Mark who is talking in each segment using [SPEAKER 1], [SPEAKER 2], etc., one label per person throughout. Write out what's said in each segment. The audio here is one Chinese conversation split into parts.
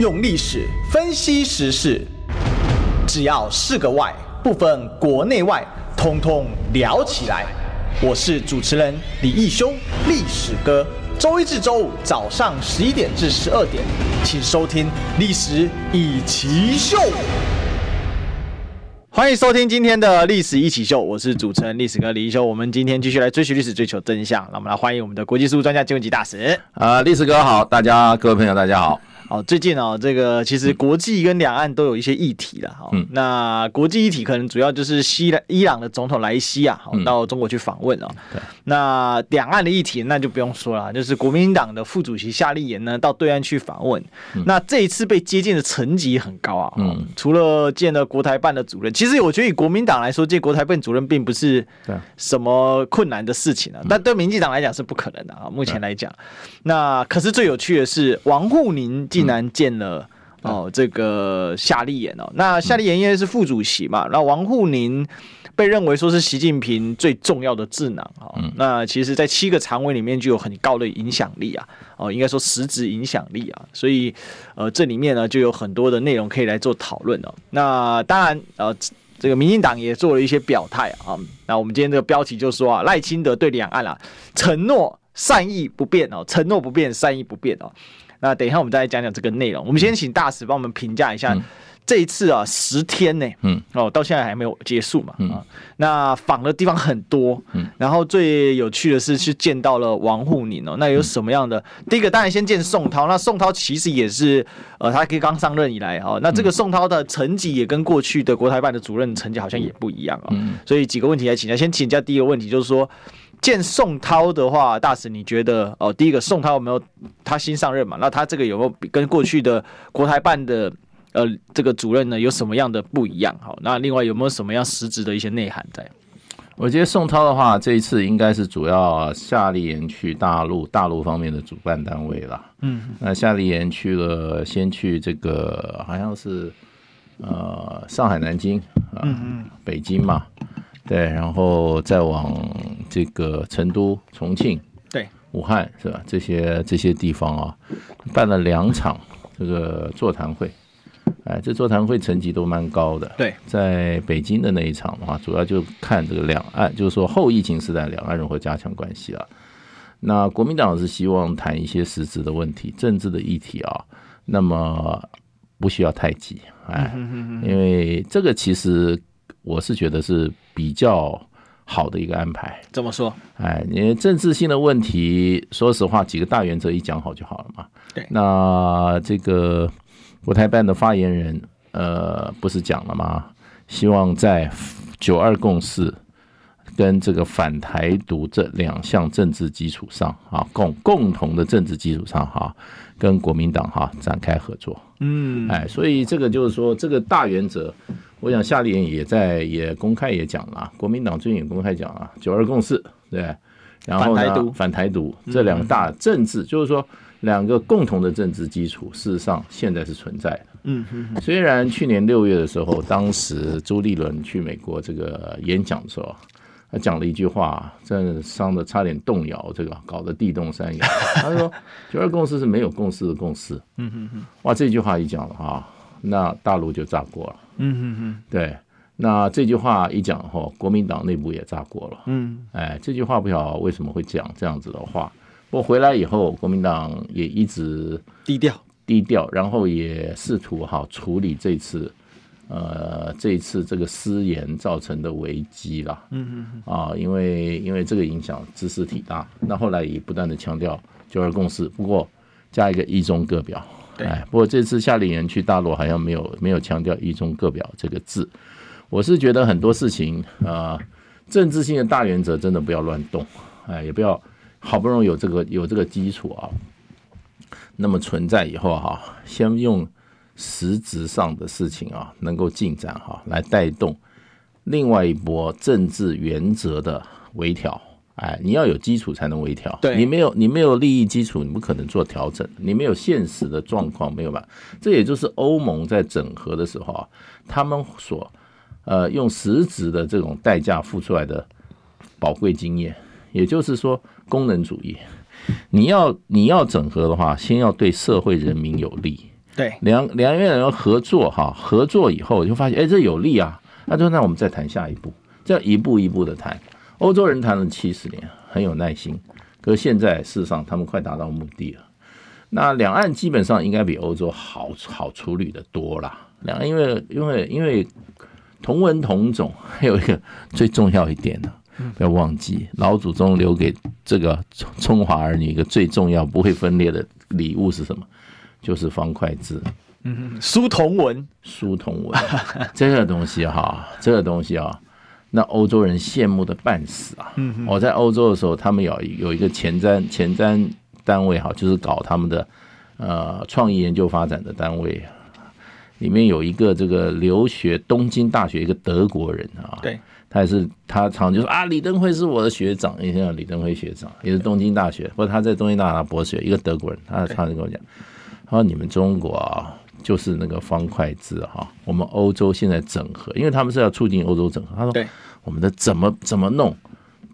[SPEAKER 1] 用历史分析时事，只要是个“外”，不分国内外，通通聊起来。我是主持人李义修，历史哥。周一至周五早上十一点至十二点，请收听《历史一奇秀》。欢迎收听今天的历史一起秀，我是主持人历史哥李一修。我们今天继续来追寻历史，追求真相。那我们来欢迎我们的国际事务专家金文吉大使。
[SPEAKER 2] 啊，历史哥好，大家各位朋友大家好。
[SPEAKER 1] 哦，最近哦，这个其实国际跟两岸都有一些议题了哈。嗯。那国际议题可能主要就是西伊朗的总统莱西啊，到中国去访问哦。对。那两岸的议题那就不用说了，就是国民党的副主席夏立言呢到对岸去访问。那这一次被接见的层级很高啊。嗯。除了见了国台办的主任，其实我觉得以国民党来说，见国台办主任并不是什么困难的事情啊。但对民进党来讲是不可能的啊。目前来讲，那可是最有趣的是王沪宁。竟然见了哦，这个夏立言哦，那夏立言因为是副主席嘛，那王沪宁被认为说是习近平最重要的智囊啊，那其实，在七个常委里面就有很高的影响力啊，哦，应该说实质影响力啊，所以呃，这里面呢就有很多的内容可以来做讨论哦。那当然呃，这个民进党也做了一些表态啊，那我们今天这个标题就说啊，赖清德对两岸啊承诺善意不变哦，承诺不变，善意不变哦。那等一下，我们再来讲讲这个内容。我们先请大使帮我们评价一下这一次啊，十天呢，嗯，哦，到现在还没有结束嘛，啊，那访的地方很多，嗯，然后最有趣的是去见到了王沪宁哦，那有什么样的？第一个当然先见宋涛，那宋涛其实也是呃，他可以刚上任以来哦，那这个宋涛的成绩也跟过去的国台办的主任成绩好像也不一样啊，所以几个问题来请教，先请教第一个问题就是说。见宋涛的话，大使你觉得哦？第一个，宋涛有没有他新上任嘛？那他这个有没有跟过去的国台办的呃这个主任呢有什么样的不一样？好，那另外有没有什么样实质的一些内涵在？
[SPEAKER 2] 我觉得宋涛的话，这一次应该是主要夏立言去大陆，大陆方面的主办单位了。嗯，那夏立言去了，先去这个好像是呃上海、南京啊，嗯嗯，北京嘛。对，然后再往这个成都、重庆、
[SPEAKER 1] 对，
[SPEAKER 2] 武汉是吧？这些这些地方啊，办了两场这个座谈会，哎，这座谈会层级都蛮高的。
[SPEAKER 1] 对，
[SPEAKER 2] 在北京的那一场的话，主要就看这个两岸，就是说后疫情时代两岸如何加强关系啊。那国民党是希望谈一些实质的问题、政治的议题啊，那么不需要太急，哎，因为这个其实。我是觉得是比较好的一个安排。
[SPEAKER 1] 怎么说？
[SPEAKER 2] 哎，你政治性的问题，说实话，几个大原则一讲好就好了嘛。对。那这个国台办的发言人，呃，不是讲了吗？希望在九二共识跟这个反台独这两项政治基础上啊，共共同的政治基础上哈，跟国民党哈展开合作。嗯。哎，所以这个就是说，这个大原则。我想夏立言也在也公开也讲了，国民党最近也公开讲了九二共识，对，然后呢反台独，反台独这两个大政治，就是说两个共同的政治基础，事实上现在是存在的。嗯嗯。虽然去年六月的时候，当时朱立伦去美国这个演讲的时候，他讲了一句话，真的伤的差点动摇，这个搞得地动山摇。他说九二共识是没有共识的共识。嗯嗯嗯。哇，这句话一讲了哈。那大陆就炸锅了，嗯嗯嗯，对，那这句话一讲后，国民党内部也炸锅了，嗯，哎，这句话不晓得为什么会讲这样子的话。不过回来以后，国民党也一直
[SPEAKER 1] 低调。
[SPEAKER 2] 低调，然后也试图哈处理这次，呃，这一次这个失言造成的危机了，嗯嗯啊，因为因为这个影响知识体大，那后来也不断的强调九二共识，不过加一个一中各表。哎，不过这次夏令营去大陆好像没有没有强调一中各表这个字，我是觉得很多事情啊、呃，政治性的大原则真的不要乱动，哎，也不要好不容易有这个有这个基础啊，那么存在以后哈、先用实质上的事情啊能够进展哈、来带动另外一波政治原则的微调。哎，你要有基础才能微调。对，你没有，你没有利益基础，你不可能做调整。你没有现实的状况，没有吧？这也就是欧盟在整合的时候啊，他们所呃用实质的这种代价付出来的宝贵经验。也就是说，功能主义。你要你要整合的话，先要对社会人民有利。
[SPEAKER 1] 对，
[SPEAKER 2] 两两院人合作哈，合作以后就发现，哎，这有利啊。那就那我们再谈下一步，这样一步一步的谈。欧洲人谈了七十年，很有耐心。可是现在事实上，他们快达到目的了。那两岸基本上应该比欧洲好好处理的多啦。两岸因为因为因为同文同种，还有一个最重要一点呢，不要忘记老祖宗留给这个中华儿女一个最重要不会分裂的礼物是什么？就是方块字。
[SPEAKER 1] 嗯，书同文，
[SPEAKER 2] 书同文，这个东西哈，这个东西啊，那欧洲人羡慕的半死啊。嗯，我在欧洲的时候，他们有有一个前瞻前瞻单位哈，就是搞他们的呃创意研究发展的单位，里面有一个这个留学东京大学一个德国人啊，
[SPEAKER 1] 对，他
[SPEAKER 2] 也是他常就说啊，李登辉是我的学长，以前叫李登辉学长，也是东京大学，不过他在东京大学博士，一个德国人，他常常跟我讲，他说你们中国啊。就是那个方块字哈，我们欧洲现在整合，因为他们是要促进欧洲整合。他说，我们的怎么怎么弄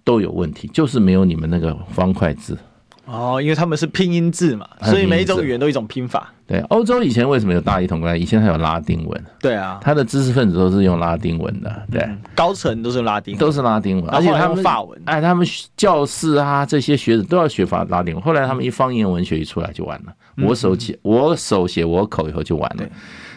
[SPEAKER 2] 都有问题，就是没有你们那个方块字。
[SPEAKER 1] 哦，因为他们是拼音字嘛，所以每一种语言都一种拼法。
[SPEAKER 2] 对，欧洲以前为什么有大一统关系？以前还有拉丁文。
[SPEAKER 1] 对啊，
[SPEAKER 2] 他的知识分子都是用拉丁文的。对，嗯、
[SPEAKER 1] 高层都是拉丁，
[SPEAKER 2] 都是拉丁文，而且他们法文。哎，他们教室啊，这些学者都要学法拉丁文。后来他们一方言文学一出来就完了，我手写我手写我口以后就完了。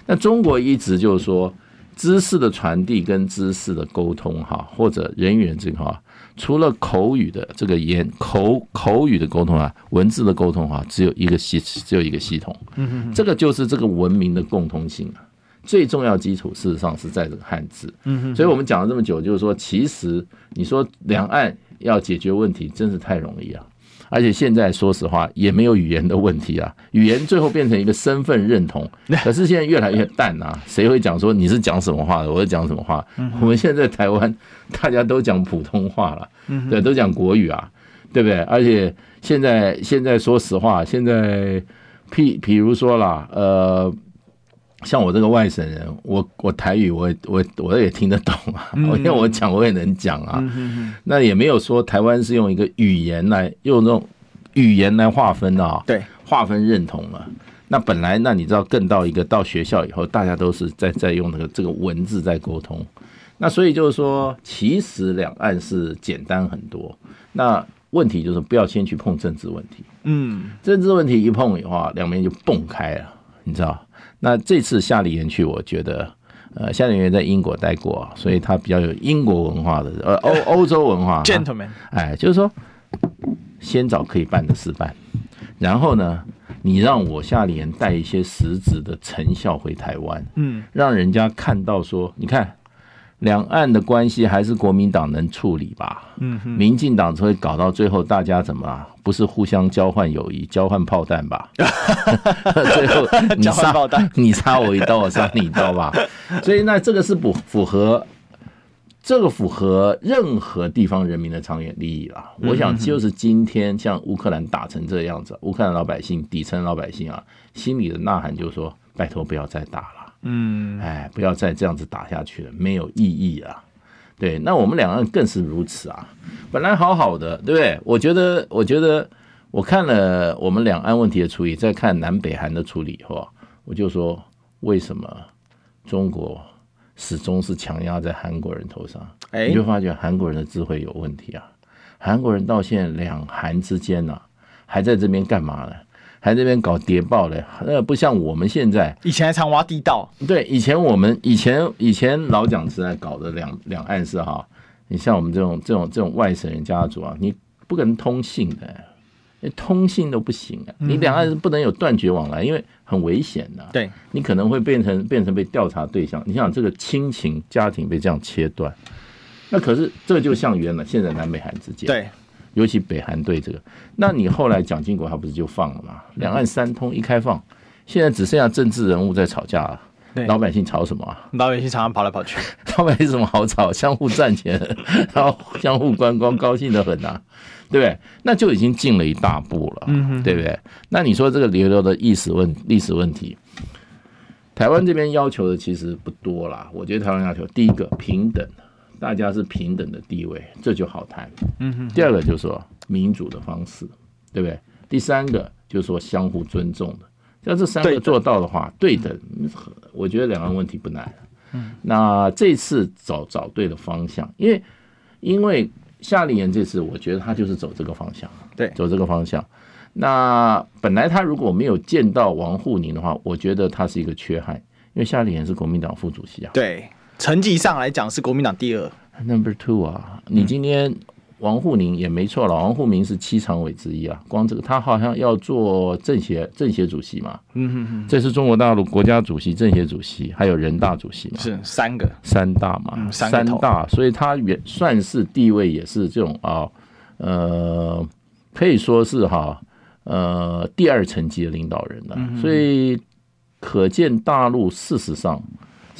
[SPEAKER 2] 那中国一直就是说，知识的传递跟知识的沟通哈，或者人与人这个哈。除了口语的这个言口口语的沟通啊，文字的沟通啊，只有一个系，只有一个系统。嗯，这个就是这个文明的共通性啊。最重要基础事实上是在这个汉字。嗯，所以我们讲了这么久，就是说，其实你说两岸要解决问题，真是太容易啊。而且现在说实话也没有语言的问题啊，语言最后变成一个身份认同。可是现在越来越淡啊，谁会讲说你是讲什么话的？我是讲什么话？我们现在在台湾大家都讲普通话了，对，都讲国语啊，对不对？而且现在现在说实话，现在譬比如说啦，呃。像我这个外省人，我我台语我我我也听得懂啊，因为我讲我也能讲啊。那也没有说台湾是用一个语言来用这种语言来划分啊，对，划分认同了。那本来那你知道更到一个到学校以后，大家都是在在用那个这个文字在沟通。那所以就是说，其实两岸是简单很多。那问题就是不要先去碰政治问题。嗯，政治问题一碰的话，两边就蹦开了，你知道。那这次夏令营去，我觉得，呃，夏令营在英国待过，所以他比较有英国文化的，呃，欧 欧洲文化。
[SPEAKER 1] Gentleman，
[SPEAKER 2] 哎，就是说，先找可以办的事办，然后呢，你让我夏令营带一些实质的成效回台湾，嗯，让人家看到说，你看。两岸的关系还是国民党能处理吧？嗯，民进党只会搞到最后，大家怎么啊？不是互相交换友谊，交换炮弹吧？最后你杀炮弹，你杀我一刀，我杀你一刀吧？所以那这个是不符合，这个符合任何地方人民的长远利益了。我想就是今天像乌克兰打成这样子，乌克兰老百姓底层老百姓啊，心里的呐喊就是说：拜托不要再打了。嗯，哎，不要再这样子打下去了，没有意义啊。对，那我们两岸更是如此啊。本来好好的，对不对？我觉得，我觉得，我看了我们两岸问题的处理，再看南北韩的处理以后，我就说，为什么中国始终是强压在韩国人头上？哎，你就发觉韩国人的智慧有问题啊。韩国人到现在两韩之间呢、啊，还在这边干嘛呢？还在那边搞谍报嘞，那不像我们现在。
[SPEAKER 1] 以前还常挖地道。
[SPEAKER 2] 对，以前我们以前以前老蒋是在搞的两两岸是哈。你像我们这种这种这种外省人家族啊，你不可能通信的，你通信都不行啊。你两岸是不能有断绝往来，因为很危险的。对，你可能会变成变成被调查对象。你想这个亲情家庭被这样切断，那可是这就像原来现在南北韩之间。对。尤其北韩对这个，那你后来蒋经国他不是就放了吗？两岸三通一开放，现在只剩下政治人物在吵架了。老百姓吵什么啊？
[SPEAKER 1] 老百姓常常跑来跑去，
[SPEAKER 2] 老百姓什么好吵？相互赚钱，然后相互观光，高兴的很呐、啊，对不对？那就已经进了一大步了，对不对？那你说这个留留的历史问历史问题，台湾这边要求的其实不多啦。我觉得台湾要求第一个平等。大家是平等的地位，这就好谈。嗯哼。第二个就是说民主的方式，对不对？第三个就是说相互尊重的，要这三个做到的话，对等，我觉得两岸问题不难。嗯，那这次找找对了方向，因为因为夏令营这次，我觉得他就是走这个方向，
[SPEAKER 1] 对，
[SPEAKER 2] 走这个方向。那本来他如果没有见到王沪宁的话，我觉得他是一个缺憾，因为夏令营是国民党副主席啊，
[SPEAKER 1] 对，成绩上来讲是国民党第二
[SPEAKER 2] ，Number Two 啊，你今天。王沪宁也没错了，王沪宁是七常委之一啊。光这个，他好像要做政协政协主席嘛。嗯哼哼，这是中国大陆国家主席、政协主席，还有人大主席嘛。
[SPEAKER 1] 是三个
[SPEAKER 2] 三大嘛，嗯、三,三大，所以他也算是地位也是这种啊，呃，可以说是哈，呃，第二层级的领导人了。嗯、所以可见大陆事实上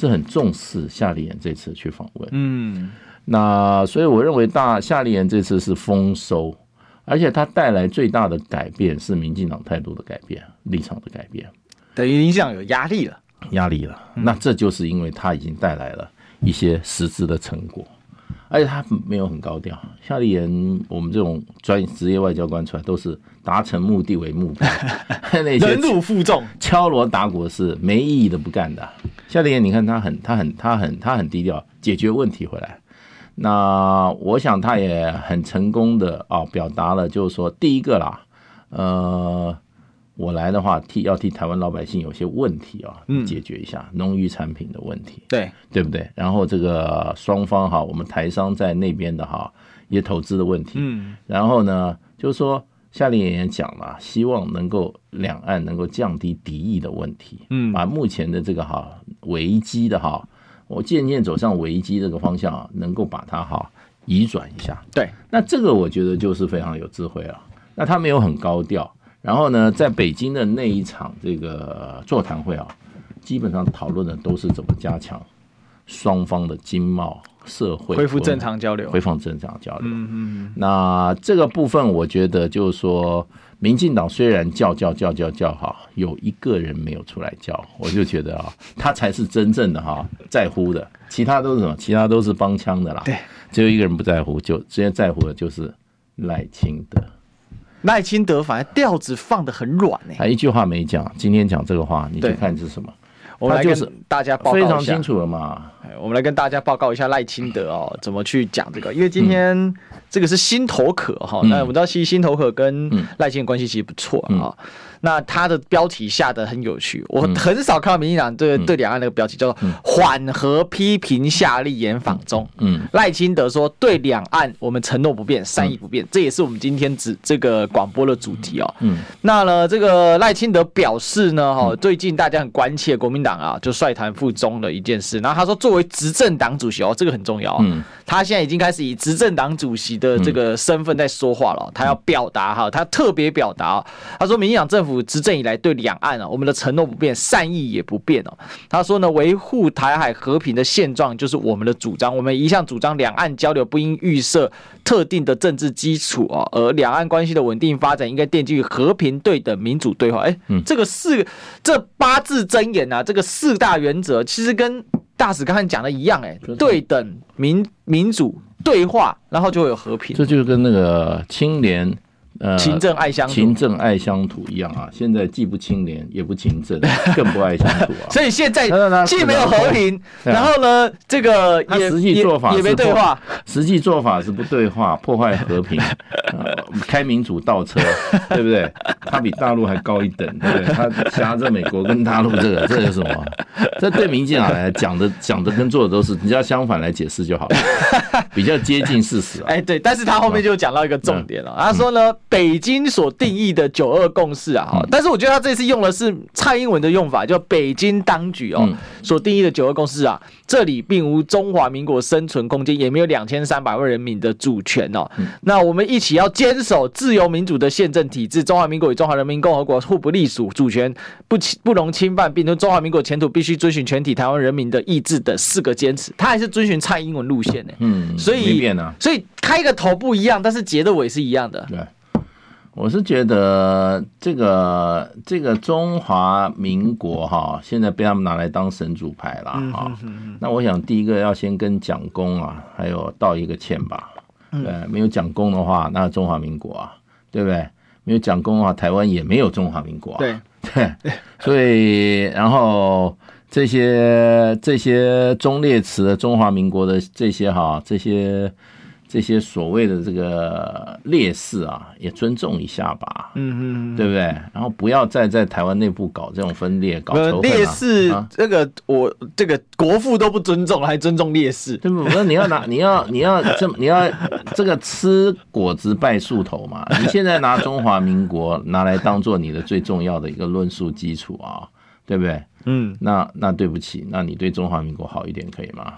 [SPEAKER 2] 是很重视夏立言这次去访问。嗯。那所以我认为大夏立言这次是丰收，而且他带来最大的改变是民进党态度的改变、立场的改变，
[SPEAKER 1] 等于民进党有压力了，
[SPEAKER 2] 压力了。那这就是因为他已经带来了一些实质的成果，而且他没有很高调。夏立言，我们这种专业职业外交官出来都是达成目的为目标，那些
[SPEAKER 1] 忍辱负重、
[SPEAKER 2] 敲锣打鼓是没意义的不干的。夏立言，你看他很、他很、他很、他很低调，解决问题回来。那我想他也很成功的啊，表达了就是说，第一个啦，呃，我来的话替要替台湾老百姓有些问题啊，解决一下农渔产品的问题，
[SPEAKER 1] 对
[SPEAKER 2] 对不对？然后这个双方哈，我们台商在那边的哈，也投资的问题，嗯，然后呢，就是说夏令营也讲了，希望能够两岸能够降低敌意的问题，嗯，把目前的这个哈危机的哈。我渐渐走上危机这个方向啊，能够把它哈移转一下。
[SPEAKER 1] 对，
[SPEAKER 2] 那这个我觉得就是非常有智慧了。那他没有很高调，然后呢，在北京的那一场这个座谈会啊，基本上讨论的都是怎么加强双方的经贸社会
[SPEAKER 1] 恢复正常交流，
[SPEAKER 2] 恢复正常交流。嗯嗯。那这个部分我觉得就是说。民进党虽然叫叫叫叫叫哈，有一个人没有出来叫，我就觉得啊，他才是真正的哈在乎的，其他都是什么？其他都是帮腔的啦。
[SPEAKER 1] 对，
[SPEAKER 2] 只有一个人不在乎，就直接在乎的就是赖清德。
[SPEAKER 1] 赖清德反而调子放的很软呢，
[SPEAKER 2] 他一句话没讲。今天讲这个话，你就看是什么？
[SPEAKER 1] 我们来跟大家报告一下，
[SPEAKER 2] 非常清楚了嘛。
[SPEAKER 1] 我们来跟大家报告一下赖清德哦，怎么去讲这个？因为今天这个是心头渴哈，那我们知道其实心头渴跟赖清德关系其实不错啊。那他的标题下得很有趣，我很少看到民进党对对两岸那个标题叫做“缓和批评夏立言访中”。嗯，赖清德说对两岸我们承诺不变，善意不变，这也是我们今天指这个广播的主题哦。嗯，那呢，这个赖清德表示呢，哈，最近大家很关切国民党啊，就率团赴中的一件事。然后他说，作为执政党主席哦，这个很重要。嗯，他现在已经开始以执政党主席的这个身份在说话了，他要表达哈，他特别表达，他说民进党政府。执政以来对两岸啊，我们的承诺不变，善意也不变哦。他说呢，维护台海和平的现状就是我们的主张。我们一向主张两岸交流不应预设特定的政治基础啊，而两岸关系的稳定发展应该奠基于和平、对等、民主对话。哎，这个四这八字真言啊，这个四大原则其实跟大使刚才讲的一样，哎，对等、民民主对话，然后就会有和平。
[SPEAKER 2] 这就跟那个清廉。呃，
[SPEAKER 1] 勤政爱乡土，
[SPEAKER 2] 勤政爱乡土一样啊！现在既不清廉，也不勤政，更不爱乡土啊！
[SPEAKER 1] 所以现在既没有和平，然后呢，这个
[SPEAKER 2] 也实际做法
[SPEAKER 1] 也没对话，
[SPEAKER 2] 实际做法是不对话，破坏和平，开民主倒车，对不对？他比大陆还高一等，对不对？他夹着美国跟大陆这个，这是什么？这对民进党来讲的讲的跟做的都是，你只要相反来解释就好了，比较接近事实。
[SPEAKER 1] 哎，对，但是他后面就讲到一个重点了，他说呢。北京所定义的九二共识啊，哈，但是我觉得他这次用的是蔡英文的用法，叫北京当局哦所定义的九二共识啊，这里并无中华民国生存空间，也没有两千三百万人民的主权哦。那我们一起要坚守自由民主的宪政体制，中华民国与中华人民共和国互不隶属，主权不侵不容侵犯，并且中华民国前途必须遵循全体台湾人民的意志的四个坚持，他还是遵循蔡英文路线呢。嗯，所以所以开个头不一样，但是结的尾是一样的。对。
[SPEAKER 2] 我是觉得这个这个中华民国哈，现在被他们拿来当神主牌了哈。那我想第一个要先跟蒋公啊，还有道一个歉吧。对，没有蒋公的话，那中华民国啊，对不对？没有蒋公的话，台湾也没有中华民国啊。对，对，所以然后这些这些忠烈祠的中华民国的这些哈这些。这些所谓的这个烈士啊，也尊重一下吧，嗯嗯，对不对？然后不要再在台湾内部搞这种分裂，搞仇恨、啊。烈士，啊、这个我这个国父都不尊重，还尊重烈士，对不？那你要拿，你要你要这你要这个吃果子拜树头嘛？你现在拿中华民国拿来当做你的最重要的一个论述基础啊，对不对？嗯，那那对不起，那你对中华民国好一点可以吗？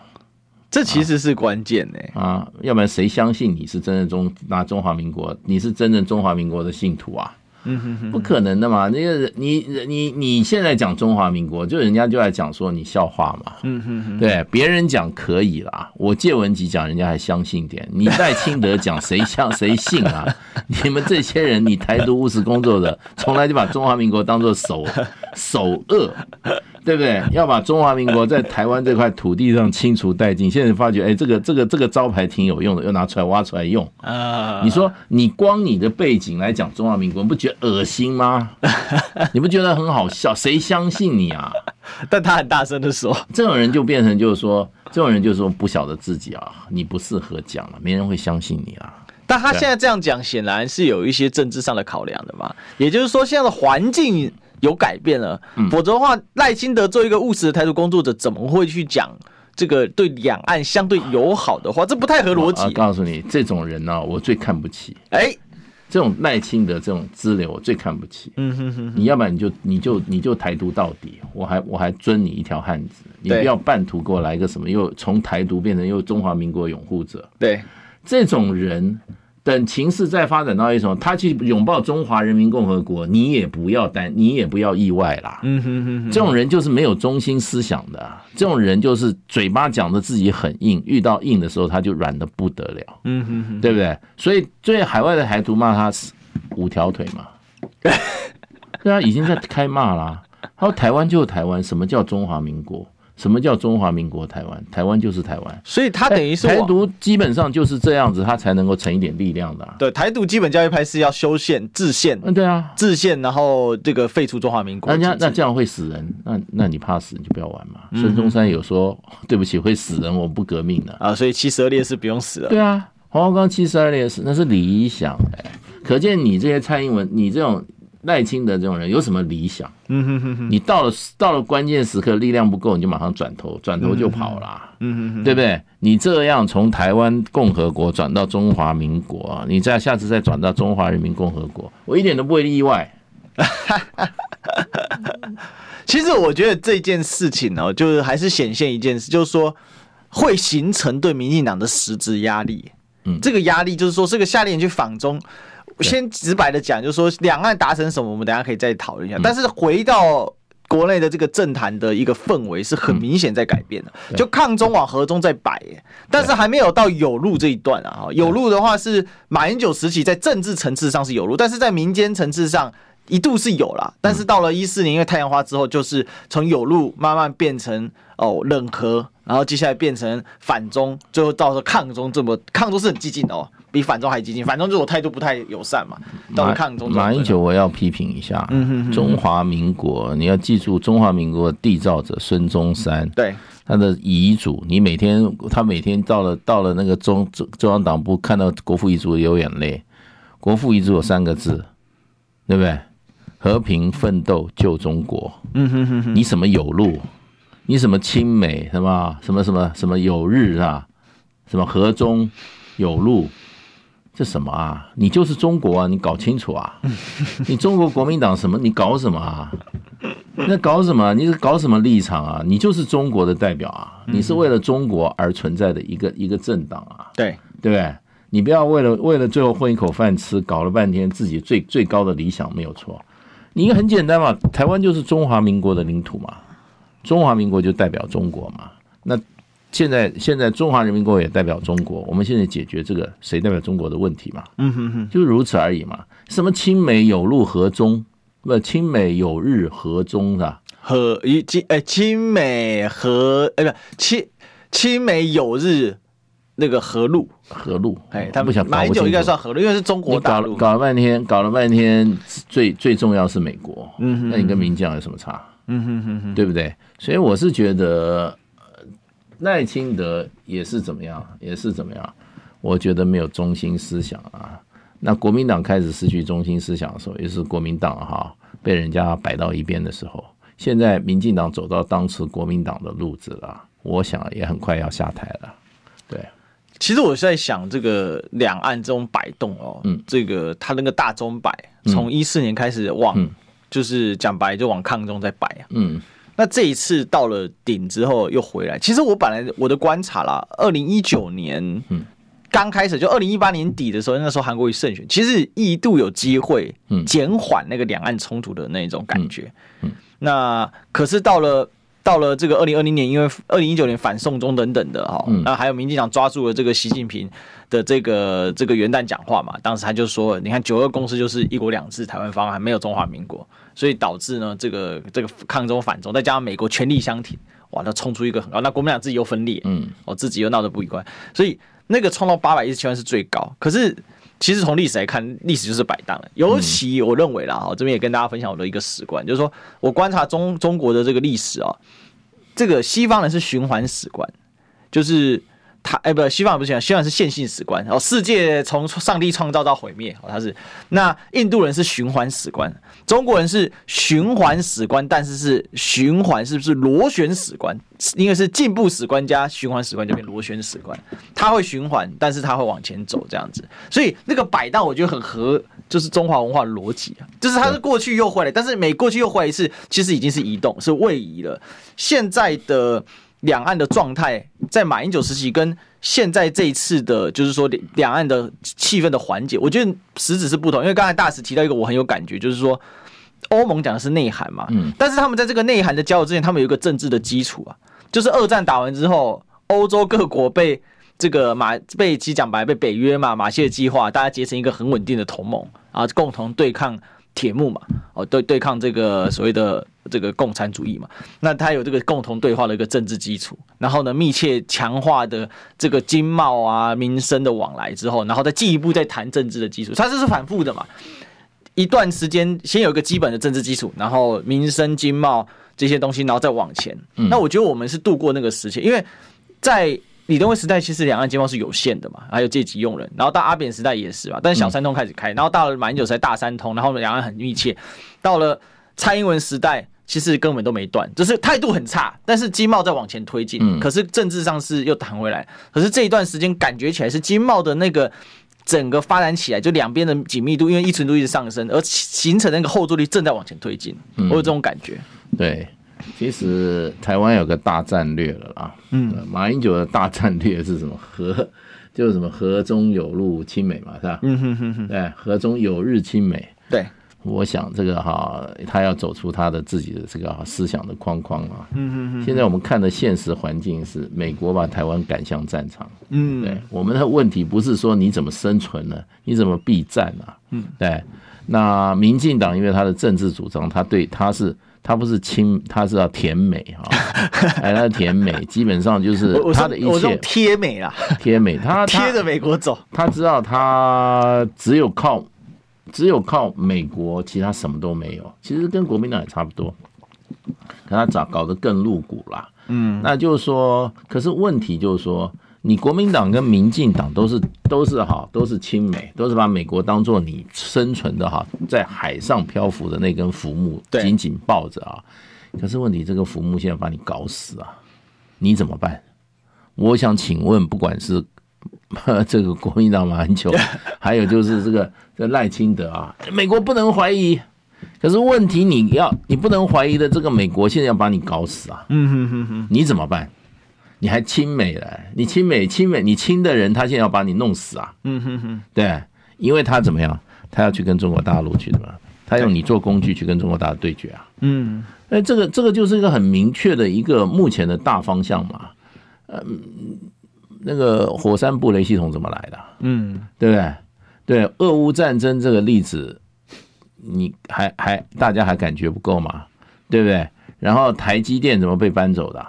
[SPEAKER 1] 这其实是关键呢、
[SPEAKER 2] 啊，要不然谁相信你是真正中拿中华民国，你是真正中华民国的信徒啊？嗯哼哼，不可能的嘛！那个你你你现在讲中华民国，就人家就来讲说你笑话嘛。嗯哼哼，对，别人讲可以啦，我借文集讲人家还相信点，你在清德讲谁相 谁信啊？你们这些人，你台独务实工作的，从来就把中华民国当做首 首恶。对不对？要把中华民国在台湾这块土地上清除殆尽。现在发觉，哎，这个这个这个招牌挺有用的，又拿出来挖出来用啊！你说，你光你的背景来讲中华民国，不觉得恶心吗？你不觉得很好笑？谁相信你啊？
[SPEAKER 1] 但他很大声的说，
[SPEAKER 2] 这种人就变成就是说，这种人就是说不晓得自己啊，你不适合讲了，没人会相信你啊。
[SPEAKER 1] 但他现在这样讲，显然是有一些政治上的考量的嘛。也就是说，现在的环境。有改变了，否则的话，赖清德做一个务实的台独工作者，怎么会去讲这个对两岸相对友好的话？这不太合逻辑。
[SPEAKER 2] 我告诉你，这种人呢、啊，我最看不起。哎，这种赖清德这种支流，我最看不起。嗯哼哼，你要不然你就你就你就台独到底，我还我还尊你一条汉子。你不要半途给我来个什么，又从台独变成又中华民国拥护者。
[SPEAKER 1] 对，
[SPEAKER 2] 这种人。等情势再发展到一种，他去拥抱中华人民共和国，你也不要担，你也不要意外啦。嗯哼哼，这种人就是没有中心思想的，这种人就是嘴巴讲的自己很硬，遇到硬的时候他就软的不得了。嗯哼哼，对不对？所以对海外的台独骂他是五条腿嘛，对啊，已经在开骂啦。他说台湾就是台湾，什么叫中华民国？什么叫中华民国台湾？台湾就是台湾，
[SPEAKER 1] 所以他等于是
[SPEAKER 2] 台独基本上就是这样子，他才能够成一点力量的、啊。
[SPEAKER 1] 对，台独基本教育派是要修宪、制宪。
[SPEAKER 2] 嗯，对啊，
[SPEAKER 1] 制宪，然后这个废除中华民国。
[SPEAKER 2] 那那这样会死人，那那你怕死你就不要玩嘛。孙、嗯、中山有说，对不起，会死人，我不革命的
[SPEAKER 1] 啊。所以七十二烈士不用死了。
[SPEAKER 2] 对啊，黄花岗七十二烈士那是理想哎、欸，可见你这些蔡英文，你这种。赖清德这种人有什么理想？嗯哼哼哼，你到了到了关键时刻，力量不够，你就马上转头，转头就跑了，嗯哼哼，对不对？你这样从台湾共和国转到中华民国，你再下次再转到中华人民共和国，我一点都不会意外。
[SPEAKER 1] 其实我觉得这件事情呢，就是还是显现一件事，就是说会形成对民进党的实质压力。嗯，这个压力就是说，这个下令营去访中。先直白的讲，就是说两岸达成什么，我们等下可以再讨论一下。但是回到国内的这个政坛的一个氛围是很明显在改变的，就抗中往和中在摆，但是还没有到有路这一段啊。有路的话是马英九时期在政治层次上是有路，但是在民间层次上一度是有啦。但是到了一四年因为太阳花之后，就是从有路慢慢变成哦冷和，然后接下来变成反中，最后到时候抗中，这么抗中是很激进的哦。比反中还激进，反中就是我态度不太友善嘛。到抗中，
[SPEAKER 2] 马英九我要批评一下。中华民国，你要记住，中华民国缔造者孙中山，对他的遗嘱，你每天他每天到了到了那个中中中央党部，看到国父遗嘱流眼泪。国父遗嘱有三个字，对不对？和平奋斗救中国。嗯哼哼哼，你什么有路？你什么亲美？什么什么什么什么有日啊？什么和中有路？这什么啊？你就是中国啊！你搞清楚啊！你中国国民党什么？你搞什么啊？那搞什么？你是搞什么立场啊？你就是中国的代表啊！你是为了中国而存在的一个一个政党啊！对对不对？你不要为了为了最后混一口饭吃，搞了半天自己最最高的理想没有错。你应该很简单嘛，台湾就是中华民国的领土嘛，中华民国就代表中国嘛。那。现在，现在中华人民共和国也代表中国。我们现在解决这个谁代表中国的问题嘛？嗯哼哼，就如此而已嘛。什么亲美有路和中，不亲美有日和中是吧？
[SPEAKER 1] 和一亲哎亲美和哎不亲亲美有日那个河路，
[SPEAKER 2] 河路，
[SPEAKER 1] 哎，他不想马英九应该算河路，因为是中国大陆。
[SPEAKER 2] 搞了半天，搞了半天，最最重要是美国。嗯哼，那你跟民将有什么差？嗯哼哼哼，对不对？所以我是觉得赖清德也是怎么样，也是怎么样？我觉得没有中心思想啊。那国民党开始失去中心思想的时候，也是国民党哈被人家摆到一边的时候。现在民进党走到当时国民党的路子了，我想也很快要下台了。对。
[SPEAKER 1] 其实我是在想，这个两岸这种摆动哦，嗯，这个他那个大钟摆，从一四年开始往，嗯、就是讲白就往抗中在摆啊，嗯，那这一次到了顶之后又回来。其实我本来我的观察啦，二零一九年，嗯，刚开始就二零一八年底的时候，那时候韩国瑜胜选，其实一度有机会，嗯，减缓那个两岸冲突的那种感觉，嗯，嗯，那可是到了。到了这个二零二零年，因为二零一九年反送中等等的哈，那还有民进党抓住了这个习近平的这个这个元旦讲话嘛，当时他就说，你看九二共识就是一国两制台湾方案，没有中华民国，所以导致呢这个这个抗中反中，再加上美国全力相挺，哇，那冲出一个很高，那国民党自己又分裂，嗯，哦，自己又闹得不愉快，所以那个冲到八百一十七万是最高，可是。其实从历史来看，历史就是摆荡了。尤其我认为啦，哈，这边也跟大家分享我的一个史观，就是说我观察中中国的这个历史啊，这个西方人是循环史观，就是。他哎，不，西方不是西方是线性史观。哦，世界从上帝创造到毁灭，哦，他是。那印度人是循环史观，中国人是循环史观，但是是循环，是不是螺旋史观？因为是进步史观加循环史观就变螺旋史观，它会循环，但是它会往前走这样子。所以那个摆荡，我觉得很合，就是中华文化的逻辑啊，就是它是过去又回来，但是每过去又回来一次，其实已经是移动，是位移了。现在的。两岸的状态，在马英九时期跟现在这一次的，就是说两岸的气氛的缓解，我觉得实质是不同。因为刚才大使提到一个我很有感觉，就是说欧盟讲的是内涵嘛，嗯，但是他们在这个内涵的交流之前，他们有一个政治的基础啊，就是二战打完之后，欧洲各国被这个马被其实讲白被北约嘛，马歇尔计划，大家结成一个很稳定的同盟啊，共同对抗。铁幕嘛，哦，对，对抗这个所谓的这个共产主义嘛，那它有这个共同对话的一个政治基础，然后呢，密切强化的这个经贸啊、民生的往来之后，然后再进一步再谈政治的基础，它这是反复的嘛。一段时间先有一个基本的政治基础，然后民生、经贸这些东西，然后再往前。那我觉得我们是度过那个时期，因为在。李登辉时代其实两岸经贸是有限的嘛，还有借机用人，然后到阿扁时代也是嘛，但是小三通开始开，然后到了马英九时代大三通，然后两岸很密切，到了蔡英文时代其实根本都没断，就是态度很差，但是经贸在往前推进，可是政治上是又弹回来，可是这一段时间感觉起来是经贸的那个整个发展起来，就两边的紧密度因为依存度一直上升，而形成那个后坐力正在往前推进，我有这种感觉，
[SPEAKER 2] 对。其实台湾有个大战略了啦，嗯，马英九的大战略是什么？和就是什么和中有路亲美嘛，是吧？嗯哼哼哼，对，和中有日亲美。
[SPEAKER 1] 对，
[SPEAKER 2] 我想这个哈，他要走出他的自己的这个思想的框框啊。嗯嗯嗯。现在我们看的现实环境是，美国把台湾赶向战场。嗯，对，我们的问题不是说你怎么生存呢？你怎么避战啊？嗯，对。那民进党因为他的政治主张，他对他是。他不是亲，他是要甜美哈，哎，他甜美，基本上就是他的一切
[SPEAKER 1] 贴美啊，
[SPEAKER 2] 贴美，他
[SPEAKER 1] 贴着美国走，
[SPEAKER 2] 他知道他只有靠只有靠美国，其他什么都没有。其实跟国民党也差不多，可他咋搞得更露骨啦？嗯，那就是说，可是问题就是说。你国民党跟民进党都是都是哈，都是亲美，都是把美国当做你生存的哈，在海上漂浮的那根浮木，紧紧抱着啊。可是问题，这个浮木现在把你搞死啊，你怎么办？我想请问，不管是 这个国民党马英九，还有就是这个这赖清德啊，美国不能怀疑。可是问题，你要你不能怀疑的这个美国，现在要把你搞死啊。嗯哼哼哼，你怎么办？你还亲美了？你亲美亲美，你亲的人他现在要把你弄死啊！嗯哼哼，对，因为他怎么样？他要去跟中国大陆去的嘛？他用你做工具去跟中国大陆对决啊！嗯，哎，这个这个就是一个很明确的一个目前的大方向嘛。嗯，那个火山布雷系统怎么来的？嗯，对不对？对，俄乌战争这个例子，你还还大家还感觉不够吗？对不对？然后台积电怎么被搬走的？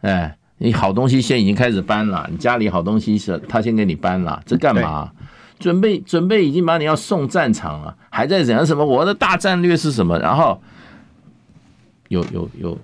[SPEAKER 2] 哎。你好东西先已经开始搬了，你家里好东西是他先给你搬了，这干嘛？准备准备已经把你要送战场了，还在讲什么？我的大战略是什么？然后有有有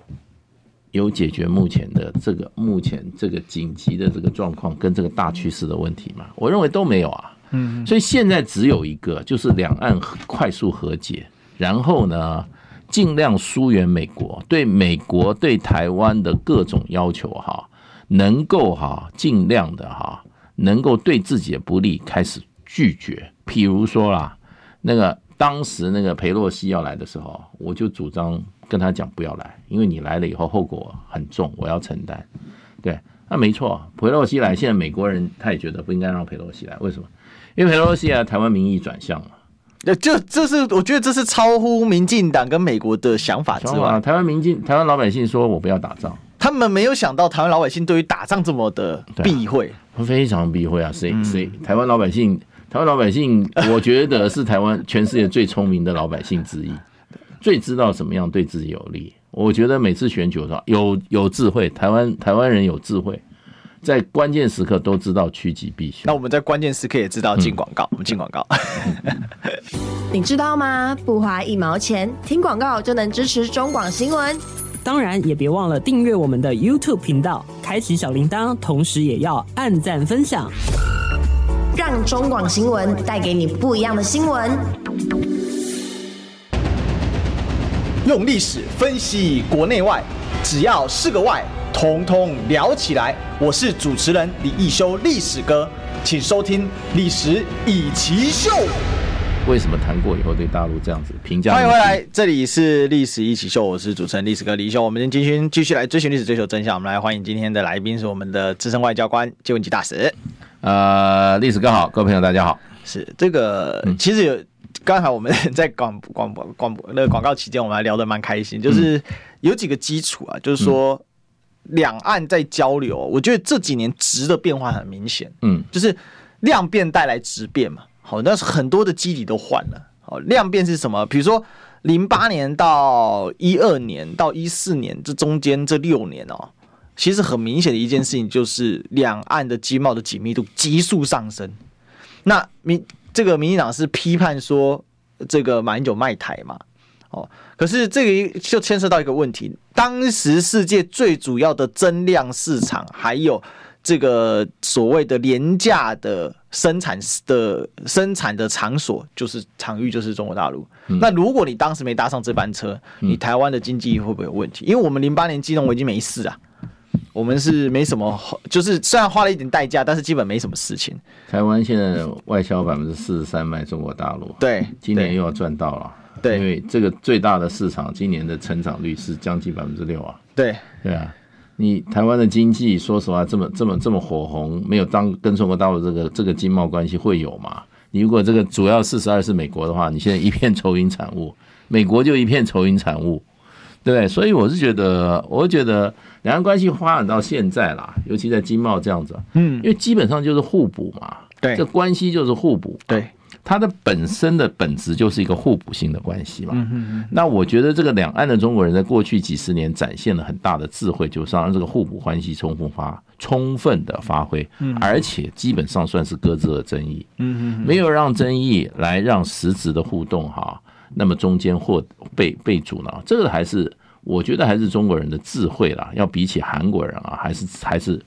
[SPEAKER 2] 有解决目前的这个目前这个紧急的这个状况跟这个大趋势的问题吗？我认为都没有啊。嗯，所以现在只有一个，就是两岸快速和解，然后呢，尽量疏远美国，对美国对台湾的各种要求哈，能够哈尽量的哈，能够对自己的不利开始拒绝。譬如说啦，那个当时那个裴洛西要来的时候，我就主张跟他讲不要来，因为你来了以后后果很重，我要承担。对，那没错，佩洛西来，现在美国人他也觉得不应该让佩洛西来，为什么？因为佩洛西啊，台湾民意转向了。
[SPEAKER 1] 这这是我觉得这是超乎民进党跟美国的想法之外。
[SPEAKER 2] 台湾民进台湾老百姓说我不要打仗，
[SPEAKER 1] 他们没有想到台湾老百姓对于打仗这么的避讳，
[SPEAKER 2] 非常避讳啊！谁谁台湾老百姓，台湾老百姓，我觉得是台湾全世界最聪明的老百姓之一，最知道怎么样对自己有利。我觉得每次选举的时候有有智慧，台湾台湾人有智慧。在关键时刻都知道趋吉避凶，
[SPEAKER 1] 那我们在关键时刻也知道进广告。嗯、我们进广告，
[SPEAKER 3] 你知道吗？不花一毛钱，听广告就能支持中广新闻。
[SPEAKER 4] 当然，也别忘了订阅我们的 YouTube 频道，开启小铃铛，同时也要按赞分享，
[SPEAKER 3] 让中广新闻带给你不一样的新闻。
[SPEAKER 1] 用历史分析国内外，只要是个“外”。通通聊起来！我是主持人李一修，历史哥，请收听《历史易起 SHOW》。
[SPEAKER 2] 为什么谈过以后对大陆这样子评价？
[SPEAKER 1] 欢迎回来，这里是《历史一起 SHOW》，我是主持人历史哥李易修。我们今天继续来追寻历史，追求真相。我们来欢迎今天的来宾是我们的资深外交官谢文吉大使。
[SPEAKER 2] 呃，历史哥好，各位朋友大家好。
[SPEAKER 1] 是这个，其实有刚才我们在广 广播广播那个广告期间，我们还聊得蛮开心，就是有几个基础啊，就是说。嗯两岸在交流，我觉得这几年质的变化很明显，嗯，就是量变带来质变嘛。好，那是很多的基底都换了。好，量变是什么？比如说零八年到一二年到一四年这中间这六年哦，其实很明显的一件事情就是两岸的经贸的紧密度急速上升。那民这个民进党是批判说这个马英九卖台嘛？哦，可是这个就牵涉到一个问题，当时世界最主要的增量市场，还有这个所谓的廉价的生产的生产的场所，就是场域，就是中国大陆。嗯、那如果你当时没搭上这班车，你台湾的经济会不会有问题？因为我们零八年金融危机没事啊，我们是没什么，就是虽然花了一点代价，但是基本没什么事情。
[SPEAKER 2] 台湾现在外销百分之四十三卖中国大陆，
[SPEAKER 1] 对，
[SPEAKER 2] 今年又要赚到了。对，因为这个最大的市场今年的成长率是将近百分之六啊。
[SPEAKER 1] 对，
[SPEAKER 2] 对啊，你台湾的经济说实话这么这么这么火红，没有当跟中国大陆这个这个经贸关系会有吗？你如果这个主要四十二是美国的话，你现在一片愁云惨雾，美国就一片愁云惨雾，对不对？所以我是觉得，我是觉得两岸关系发展到现在啦，尤其在经贸这样子，嗯，因为基本上就是互补嘛，
[SPEAKER 1] 对，
[SPEAKER 2] 这关系就是互补，
[SPEAKER 1] 对。
[SPEAKER 2] 它的本身的本质就是一个互补性的关系嘛。嗯那我觉得这个两岸的中国人在过去几十年展现了很大的智慧，就是让这个互补关系充分发充分的发挥，而且基本上算是搁置了争议。没有让争议来让实质的互动哈，那么中间或被被阻挠，这个还是我觉得还是中国人的智慧啦，要比起韩国人啊，还是还是。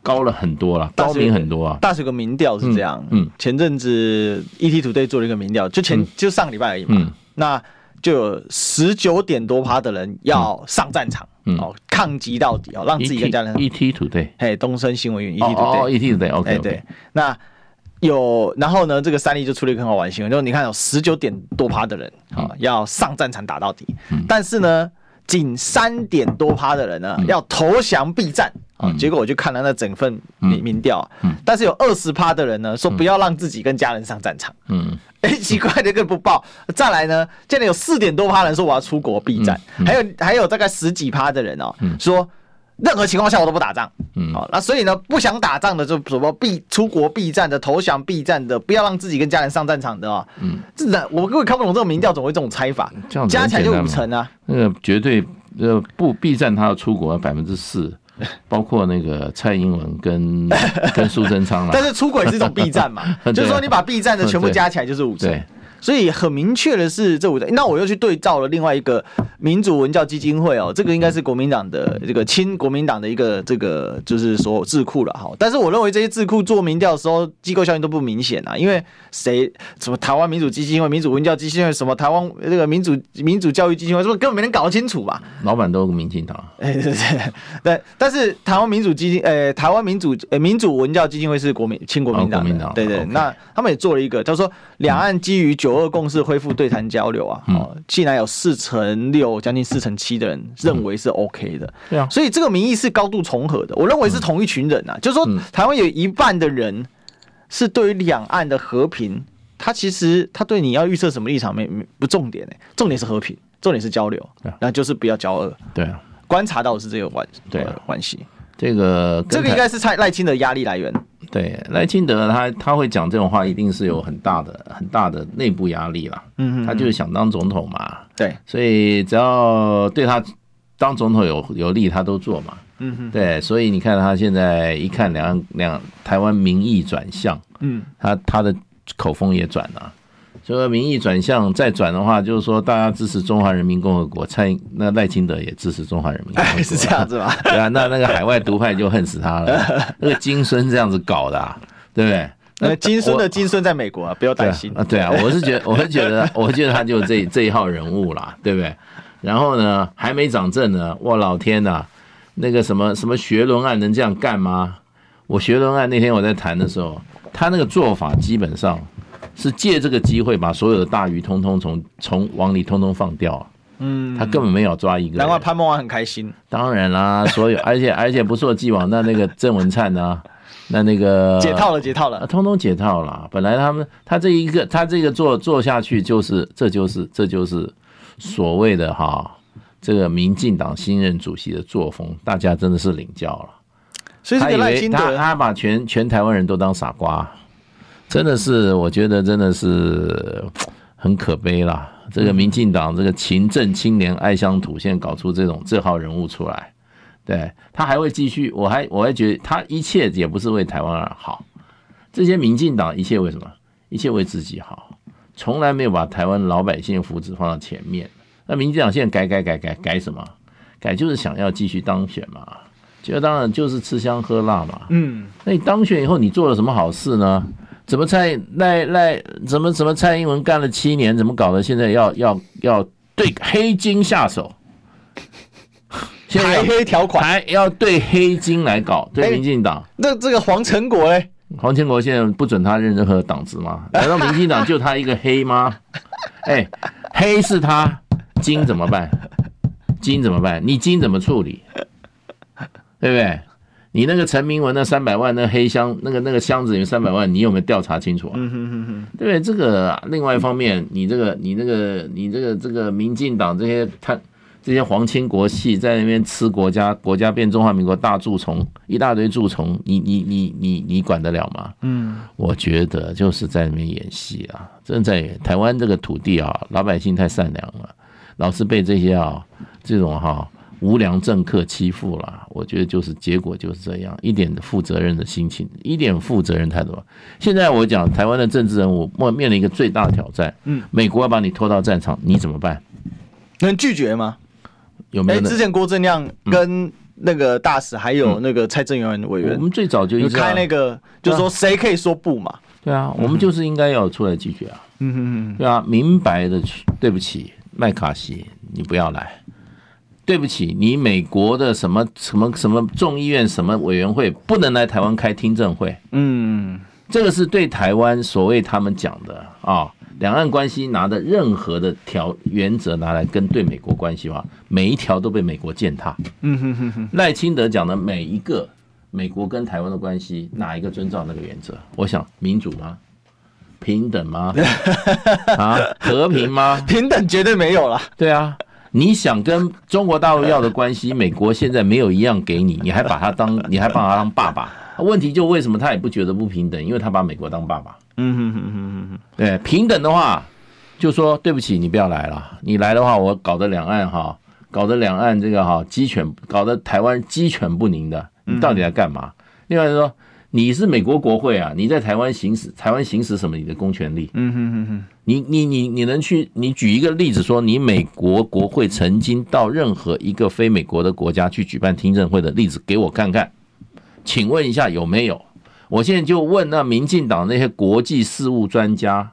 [SPEAKER 2] 高了很多了，高明很多啊！
[SPEAKER 1] 大学有个民调是这样，嗯，前阵子 ETtoday 做了一个民调，就前就上个礼拜而已嘛，那就有十九点多趴的人要上战场，哦，抗击到底哦，让自己跟家人。
[SPEAKER 2] ETtoday，
[SPEAKER 1] 嘿，东森新闻云 ETtoday，ETtoday，OK，对，那有，然后呢，这个三立就出了一个很好玩新闻，就是你看有十九点多趴的人啊要上战场打到底，但是呢，仅三点多趴的人呢要投降避战。啊，结果我就看了那整份民民调，但是有二十趴的人呢说不要让自己跟家人上战场，嗯，哎，奇怪的个不报，再来呢，现在有四点多趴人说我要出国避战，还有还有大概十几趴的人哦，说任何情况下我都不打仗，嗯，好，那所以呢，不想打仗的就什么避出国避战的、投降避战的、不要让自己跟家人上战场的哦，嗯，这的我根本看不懂这种民调怎么会这种猜法，这样加起来就五成啊，
[SPEAKER 2] 那个绝对呃不避战他要出国百分之四。包括那个蔡英文跟跟苏贞昌了，
[SPEAKER 1] 但是出轨是一种避战嘛，就是说你把避战的全部加起来就是五成。所以很明确的是，这五个，那我又去对照了另外一个民主文教基金会哦，这个应该是国民党的这个亲国民党的一个这个就是说智库了哈。但是我认为这些智库做民调的时候，机构效应都不明显啊，因为谁什么台湾民主基金会、民主文教基金会、什么台湾这个民主民主教育基金会，是不是根本没人搞得清楚吧？
[SPEAKER 2] 老板都是民进党，
[SPEAKER 1] 哎对对对，但是台湾民主基金，呃，台湾民主呃民主文教基金会是国民亲国民党，国民党对对，那他们也做了一个，他说两岸基于九二共识恢复对谈交流啊，哦，竟然有四成六，将近四成七的人认为是 OK 的，对啊，所以这个民意是高度重合的。我认为是同一群人啊，就是说台湾有一半的人是对于两岸的和平，他其实他对你要预测什么立场没没不重点哎，重点是和平，重点是交流，那就是不要交恶，
[SPEAKER 2] 对。啊，
[SPEAKER 1] 观察到的是这个关对关系。
[SPEAKER 2] 这个
[SPEAKER 1] 这个应该是蔡赖清的压力来源。
[SPEAKER 2] 对，赖清德他他会讲这种话，一定是有很大的很大的内部压力了。嗯，他就是想当总统嘛。对，所以只要对他当总统有有利，他都做嘛。嗯哼，对，所以你看他现在一看两岸两台湾民意转向，嗯，他他的口风也转了。这个民意转向再转的话，就是说大家支持中华人民共和国，蔡那赖清德也支持中华人民共和国，
[SPEAKER 1] 是这样子吗？
[SPEAKER 2] 对啊，那那个海外独派就恨死他了。那个金孙这样子搞的，啊，对不对？
[SPEAKER 1] 那金孙的金孙在美国啊，不要担心
[SPEAKER 2] 啊。对啊，我是觉得，我是觉得，我觉得他就这这一号人物啦，对不对？然后呢，还没掌政呢，我老天呐，那个什么什么学伦案能这样干吗？我学伦案那天我在谈的时候，他那个做法基本上。是借这个机会把所有的大鱼通通从从网里通通放掉，嗯，他根本没有抓一个。
[SPEAKER 1] 难怪潘孟安很开心。
[SPEAKER 2] 当然啦，所有 而且而且不错，既往那那个郑文灿呢，那那个
[SPEAKER 1] 解套了，解套了，
[SPEAKER 2] 通通解套了。本来他们他这一个他这个做做下去就是这就是这就是所谓的哈这个民进党新任主席的作风，大家真的是领教了。
[SPEAKER 1] 所以他以为
[SPEAKER 2] 他他把全全台湾人都当傻瓜。真的是，我觉得真的是很可悲啦。这个民进党这个勤政清廉爱乡土，现在搞出这种这号人物出来，对他还会继续。我还我还觉得他一切也不是为台湾而好。这些民进党一切为什么？一切为自己好，从来没有把台湾老百姓福祉放到前面。那民进党现在改改改改改什么？改就是想要继续当选嘛。就当然就是吃香喝辣嘛。嗯，那你当选以后，你做了什么好事呢？怎么蔡赖赖怎么怎么蔡英文干了七年，怎么搞的？现在要要要对黑金下手，
[SPEAKER 1] 现在黑条款
[SPEAKER 2] 还要对黑金来搞，对民进党。
[SPEAKER 1] 那这个黄成国嘞？
[SPEAKER 2] 黄成国现在不准他任任何党职吗？难道民进党就他一个黑吗？哎，黑是他，金怎么办？金怎么办？你金怎么处理？对不对？你那个陈明文那三百万那黑箱那个那个箱子里面三百万，你有没有调查清楚啊？嗯哼哼哼，对不对？这个另外一方面，你这个你那个你这个这个民进党这些他这些皇亲国戚在那边吃国家国家变中华民国大蛀虫一大堆蛀虫，你你你你你管得了吗？嗯，我觉得就是在那边演戏啊，真在台湾这个土地啊，老百姓太善良了，老是被这些啊这种哈。无良政客欺负了，我觉得就是结果就是这样，一点负责任的心情，一点负责任态度。现在我讲台湾的政治人物面面临一个最大的挑战，嗯，美国要把你拖到战场，你怎么办？
[SPEAKER 1] 能拒绝吗？
[SPEAKER 2] 有没有？
[SPEAKER 1] 之前郭正亮跟那个大使还有那个蔡正元委员，
[SPEAKER 2] 我们最早就一直
[SPEAKER 1] 开那个，就是说谁可以说不嘛？
[SPEAKER 2] 对啊，我们就是应该要出来拒绝啊。嗯哼哼，对啊，明白的，对不起，麦卡锡，你不要来。对不起，你美国的什么什么什么众议院什么委员会不能来台湾开听证会？嗯，这个是对台湾所谓他们讲的啊，两岸关系拿的任何的条原则拿来跟对美国关系话，每一条都被美国践踏。嗯哼哼哼，赖清德讲的每一个美国跟台湾的关系，哪一个遵照那个原则？我想民主吗？平等吗？啊，和平吗？
[SPEAKER 1] 平等绝对没有了。
[SPEAKER 2] 对啊。你想跟中国大陆要的关系，美国现在没有一样给你，你还把他当，你还把他当爸爸？问题就为什么他也不觉得不平等？因为他把美国当爸爸。嗯哼哼哼哼。对，平等的话，就说对不起，你不要来了。你来的话，我搞得两岸哈搞得两岸这个哈鸡犬，搞得台湾鸡犬不宁的，你到底来干嘛？另外说，你是美国国会啊，你在台湾行使台湾行使什么你的公权力？嗯哼哼哼，你你你你能去？你举一个例子说，你美国国会曾经到任何一个非美国的国家去举办听证会的例子给我看看？请问一下有没有？我现在就问那民进党那些国际事务专家，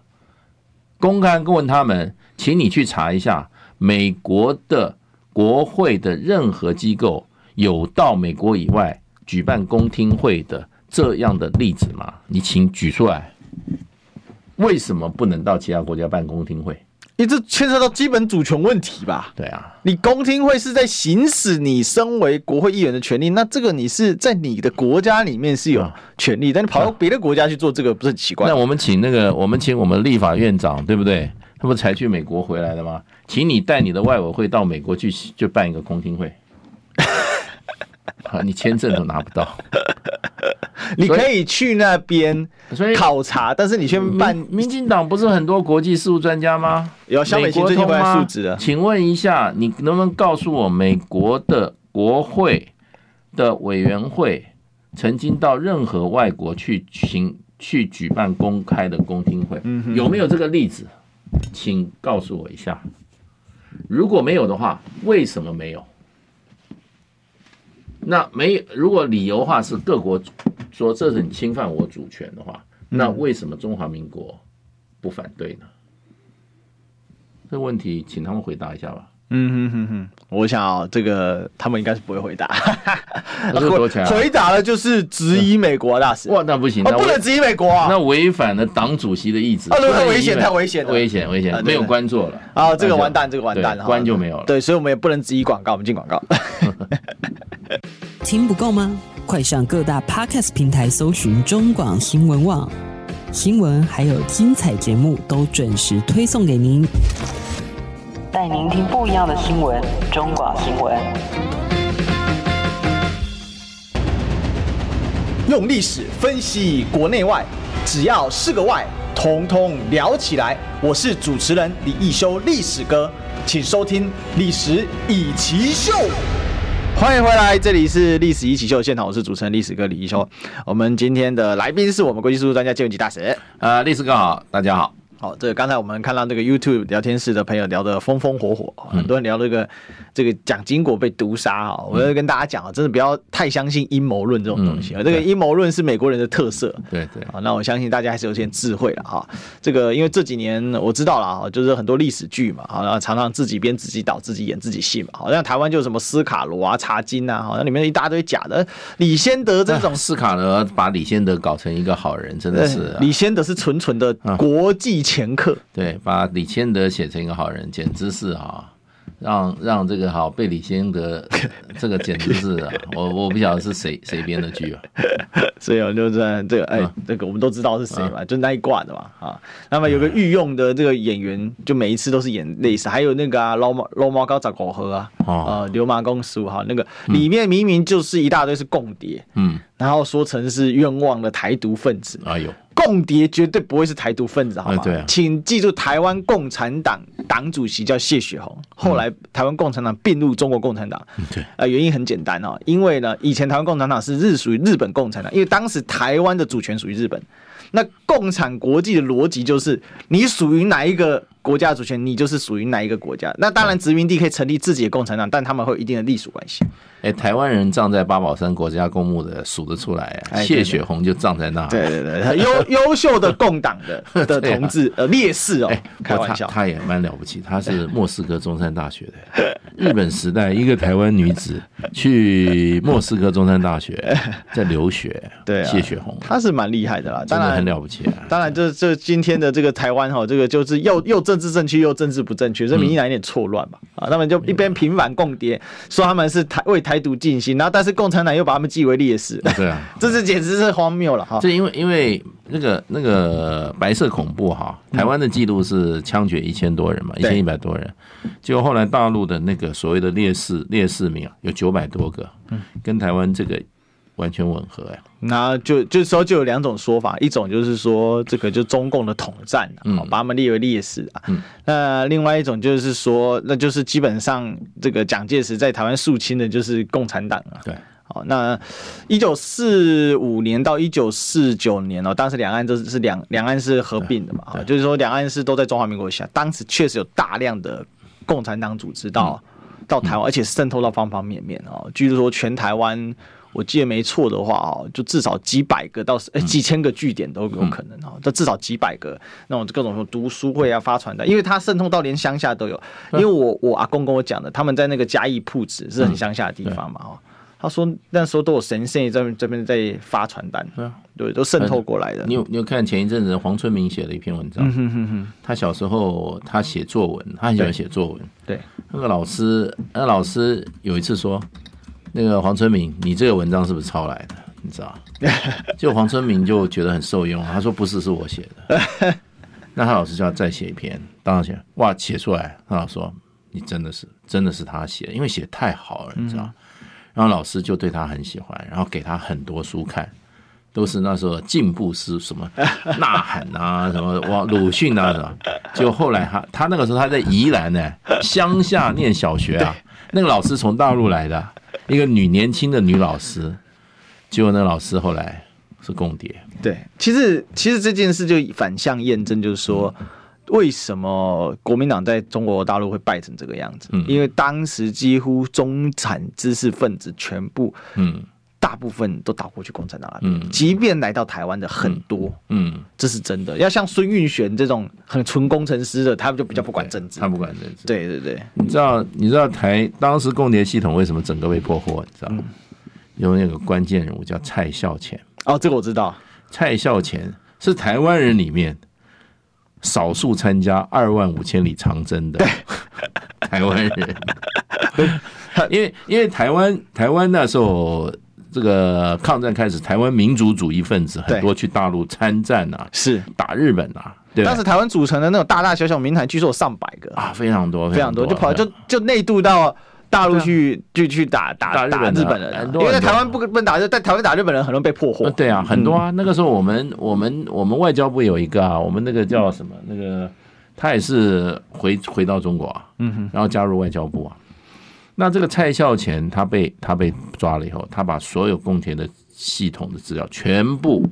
[SPEAKER 2] 公开问他们，请你去查一下美国的。国会的任何机构有到美国以外举办公听会的这样的例子吗？你请举出来。为什么不能到其他国家办公听会？
[SPEAKER 1] 因为这牵涉到基本主权问题吧？
[SPEAKER 2] 对啊，
[SPEAKER 1] 你公听会是在行使你身为国会议员的权利，那这个你是在你的国家里面是有权利，但你跑到别的国家去做这个，不是很奇怪？
[SPEAKER 2] 那我们请那个，我们请我们立法院长，对不对？他不才去美国回来的吗？请你带你的外委会到美国去，就办一个公听会。啊，你签证都拿不到，
[SPEAKER 1] 你可以去那边考察，但是你先办。
[SPEAKER 2] 民进党不是很多国际事务专家吗？
[SPEAKER 1] 有萧美琴最近回来述职的。
[SPEAKER 2] 请问一下，你能不能告诉我，美国的国会的委员会曾经到任何外国去行去举办公开的公听会？有没有这个例子？请告诉我一下，如果没有的话，为什么没有？那没如果理由的话是各国说这是你侵犯我主权的话，那为什么中华民国不反对呢？这个问题，请他们回答一下吧。
[SPEAKER 1] 嗯哼哼哼，我想啊，这个他们应该是不会回答。
[SPEAKER 2] 回
[SPEAKER 1] 回答了就是质疑美国大使。
[SPEAKER 2] 哇，那不行，那
[SPEAKER 1] 不能质疑美国啊，
[SPEAKER 2] 那违反了党主席的意志。
[SPEAKER 1] 啊，太危险，太危险了，
[SPEAKER 2] 危险，危险，没有官做了。
[SPEAKER 1] 啊，这个完蛋，这个完蛋了，
[SPEAKER 2] 官就没有了。
[SPEAKER 1] 对，所以我们也不能质疑广告，我们进广告。
[SPEAKER 4] 听不够吗？快上各大 Podcast 平台搜寻中广新闻网，新闻还有精彩节目都准时推送给您。带您听不一样的新闻，中广新闻。
[SPEAKER 1] 用历史分析国内外，只要是个“外”，统统聊起来。我是主持人李易修，历史哥，请收听《历史以奇秀》。欢迎回来，这里是《历史一起秀》现场，我是主持人历史哥李易修。我们今天的来宾是我们国际事务专家建文吉大使。
[SPEAKER 2] 呃，历史哥好，大家好。
[SPEAKER 1] 好，这个刚才我们看到这个 YouTube 聊天室的朋友聊得风风火火，很多人聊这个这个蒋经国被毒杀啊，我要跟大家讲啊，真的不要太相信阴谋论这种东西啊，这个阴谋论是美国人的特色，
[SPEAKER 2] 对对。
[SPEAKER 1] 啊，那我相信大家还是有些智慧了哈。这个因为这几年我知道了啊，就是很多历史剧嘛，好，然后常常自己编自己导，自己演自己戏嘛，好像台湾就什么斯卡罗啊、茶金啊，好像里面一大堆假的李先德这种，
[SPEAKER 2] 斯卡罗把李先德搞成一个好人，真的是
[SPEAKER 1] 李先德是纯纯的国际掮客，
[SPEAKER 2] 对。把李千德写成一个好人，简直是啊，让让这个好被李千德 这个简直是啊，我我不晓得是谁谁编的剧啊，
[SPEAKER 1] 所以我就在这个哎，这个我们都知道是谁嘛，就那一挂的嘛啊。那么有个御用的这个演员，就每一次都是演类似，还有那个啊，老猫老猫高找狗喝啊，啊，流麻公十五号那个里面明明就是一大堆是共谍，嗯，然后说成是冤枉的台独分子，哎呦。共谍绝对不会是台独分子，好吗？啊、请记住，台湾共产党党主席叫谢雪红，后来台湾共产党并入中国共产党。对，呃，原因很简单哦，因为呢，以前台湾共产党是日属于日本共产党，因为当时台湾的主权属于日本。那共产国际的逻辑就是，你属于哪一个国家的主权，你就是属于哪一个国家。那当然，殖民地可以成立自己的共产党，但他们会有一定的隶属关系。
[SPEAKER 2] 哎，台湾人葬在八宝山国家公墓的数得出来啊，谢雪红就葬在那。
[SPEAKER 1] 对对对，优 优秀的共党的 的同志呃烈士哦，开玩笑，
[SPEAKER 2] 他也蛮了不起，他是莫斯科中山大学的。日本时代一个台湾女子去莫斯科中山大学 在留学，对，谢雪红，
[SPEAKER 1] 她是蛮厉害的啦，
[SPEAKER 2] 真的很了不起啊。
[SPEAKER 1] 当然，这这今天的这个台湾哈，这个就是又又政治正确又政治不正确，这民进党有点错乱吧？啊，他们就一边平反共谍，说他们是台为台独尽心，然后但是共产党又把他们记为烈士，
[SPEAKER 2] 对啊，
[SPEAKER 1] 这是简直是荒谬了哈。
[SPEAKER 2] 这因为因为那个那个白色恐怖哈，台湾的记录是枪决一千多人嘛，一千一百多人，结果后来大陆的那个所谓的烈士烈士名啊，有九百多个，跟台湾这个完全吻合呀。
[SPEAKER 1] 那就就是说就有两种说法，一种就是说这个就中共的统战，嗯，把他们列为烈士啊。嗯，那另外一种就是说，那就是基本上这个蒋介石在台湾肃清的就是共产党啊。
[SPEAKER 2] 对。
[SPEAKER 1] 好，那一九四五年到一九四九年哦，当时两岸都是两两岸是合并的嘛，就是说两岸是都在中华民国下，当时确实有大量的共产党组织到、嗯、到台湾，而且渗透到方方面面哦。据说全台湾，我记得没错的话哦，就至少几百个到哎几千个据点都有可能哦，这至少几百个那种各种说读书会啊、发传单，因为它渗透到连乡下都有。因为我我阿公跟我讲的，他们在那个嘉义铺子是很乡下的地方嘛哦。他说那时候都有神仙在这边在发传单，对，对，都渗透过来的。
[SPEAKER 2] 你有你有看前一阵子黄春明写的一篇文章？嗯哼哼哼。他小时候他写作文，他很喜欢写作文。对，那个老师，那个老师有一次说，那个黄春明，你这个文章是不是抄来的？你知道？就黄春明就觉得很受用，他说不是，是我写的。那他老师就要再写一篇，当然写，哇，写出来，他老师说你真的是真的是他写，因为写太好了，你知道。嗯然后老师就对他很喜欢，然后给他很多书看，都是那时候进步诗，什么呐喊啊，什么哇鲁迅啊什么。就后来他他那个时候他在宜兰呢，乡下念小学啊，那个老师从大陆来的一个女年轻的女老师，结果那个老师后来是共谍。
[SPEAKER 1] 对，其实其实这件事就反向验证，就是说。为什么国民党在中国大陆会败成这个样子？嗯，因为当时几乎中产知识分子全部，嗯，大部分都倒过去共产党那边。嗯，即便来到台湾的很多，嗯，这是真的。要像孙运璇这种很纯工程师的，他们就比较不管政治。
[SPEAKER 2] 他不管政治。
[SPEAKER 1] 对对对，
[SPEAKER 2] 你知道你知道台当时共谍系统为什么整个被破获？你知道吗？因为那个关键人物叫蔡孝乾。
[SPEAKER 1] 哦，这个我知道。
[SPEAKER 2] 蔡孝乾是台湾人里面。少数参加二万五千里长征的台湾人，因为因为台湾台湾那时候这个抗战开始，台湾民族主义分子很多去大陆参战啊，是打日本啊。对，
[SPEAKER 1] 当时台湾组成的那种大大小小民团，据说有上百个
[SPEAKER 2] 啊，非常多
[SPEAKER 1] 非常多，就跑就就内渡到。大陆去就去打打打日本人，因为在台湾不不能打，在台湾打日本人很容易被破获。
[SPEAKER 2] 对啊，很多啊。那个时候我们我们我们外交部有一个啊，我们那个叫什么？那个他也是回回到中国啊，嗯哼，然后加入外交部啊。那这个蔡孝乾他被他被抓了以后，他把所有共田的系统的资料全部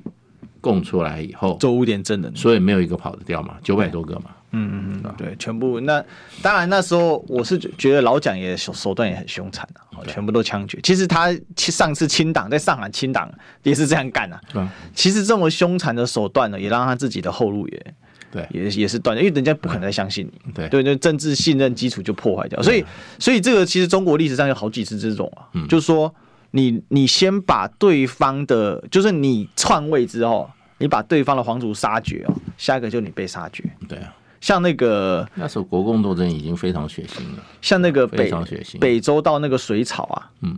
[SPEAKER 2] 供出来以后，
[SPEAKER 1] 做污点证人，
[SPEAKER 2] 所以没有一个跑得掉嘛，九百多个嘛。
[SPEAKER 1] 嗯嗯嗯，对，全部那当然那时候我是觉得老蒋也手手段也很凶残啊，全部都枪决。其实他上次清党在上海清党也是这样干啊。对，其实这么凶残的手段呢，也让他自己的后路也对也也是断掉，因为人家不可能再相信你。对对，对政治信任基础就破坏掉。所以所以这个其实中国历史上有好几次这种啊，嗯就是说你你先把对方的，就是你篡位之后，你把对方的皇族杀绝哦，下一个就你被杀绝。对啊。像那个
[SPEAKER 2] 那时候国共斗争已经非常血腥了，
[SPEAKER 1] 像那个北北周到那个水草啊，嗯，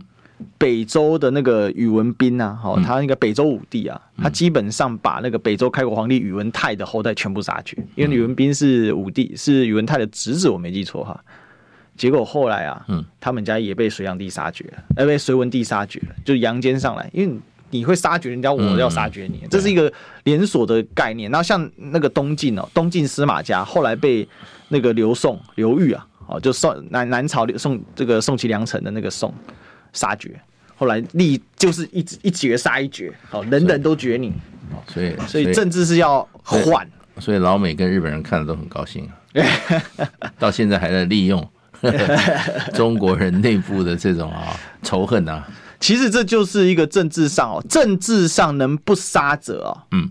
[SPEAKER 1] 北周的那个宇文斌啊，好，他那个北周武帝啊，他基本上把那个北周开国皇帝宇文泰的后代全部杀绝，因为宇文斌是武帝，是宇文泰的侄子，我没记错哈。结果后来啊，嗯，他们家也被隋炀帝杀绝了，呃，被隋文帝杀绝了，就杨坚上来，因为。你会杀绝人家，我要杀绝你，这是一个连锁的概念。然后像那个东晋哦，东晋司马家后来被那个刘宋刘裕啊，哦，就宋南南朝宋这个宋齐梁陈的那个宋杀绝，后来立就是一一绝杀一绝，好，人人都绝你。
[SPEAKER 2] 所以
[SPEAKER 1] 所以政治是要换，
[SPEAKER 2] 所以老美跟日本人看的都很高兴。啊，到现在还在利用 中国人内部的这种啊仇恨啊。
[SPEAKER 1] 其实这就是一个政治上哦，政治上能不杀者哦，嗯，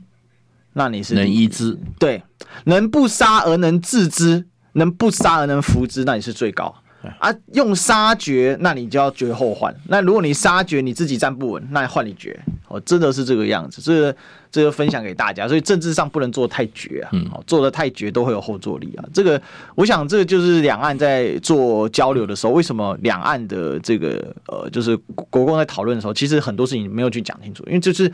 [SPEAKER 1] 那你是
[SPEAKER 2] 能医之，
[SPEAKER 1] 对，能不杀而能治之，能不杀而能服之，那你是最高。啊，用杀绝，那你就要绝后患。那如果你杀绝你自己站不稳，那换你绝。哦，真的是这个样子。这个这个分享给大家，所以政治上不能做太绝啊。嗯，做的太绝都会有后坐力啊。这个，我想这个就是两岸在做交流的时候，为什么两岸的这个呃，就是国共在讨论的时候，其实很多事情没有去讲清楚，因为就是。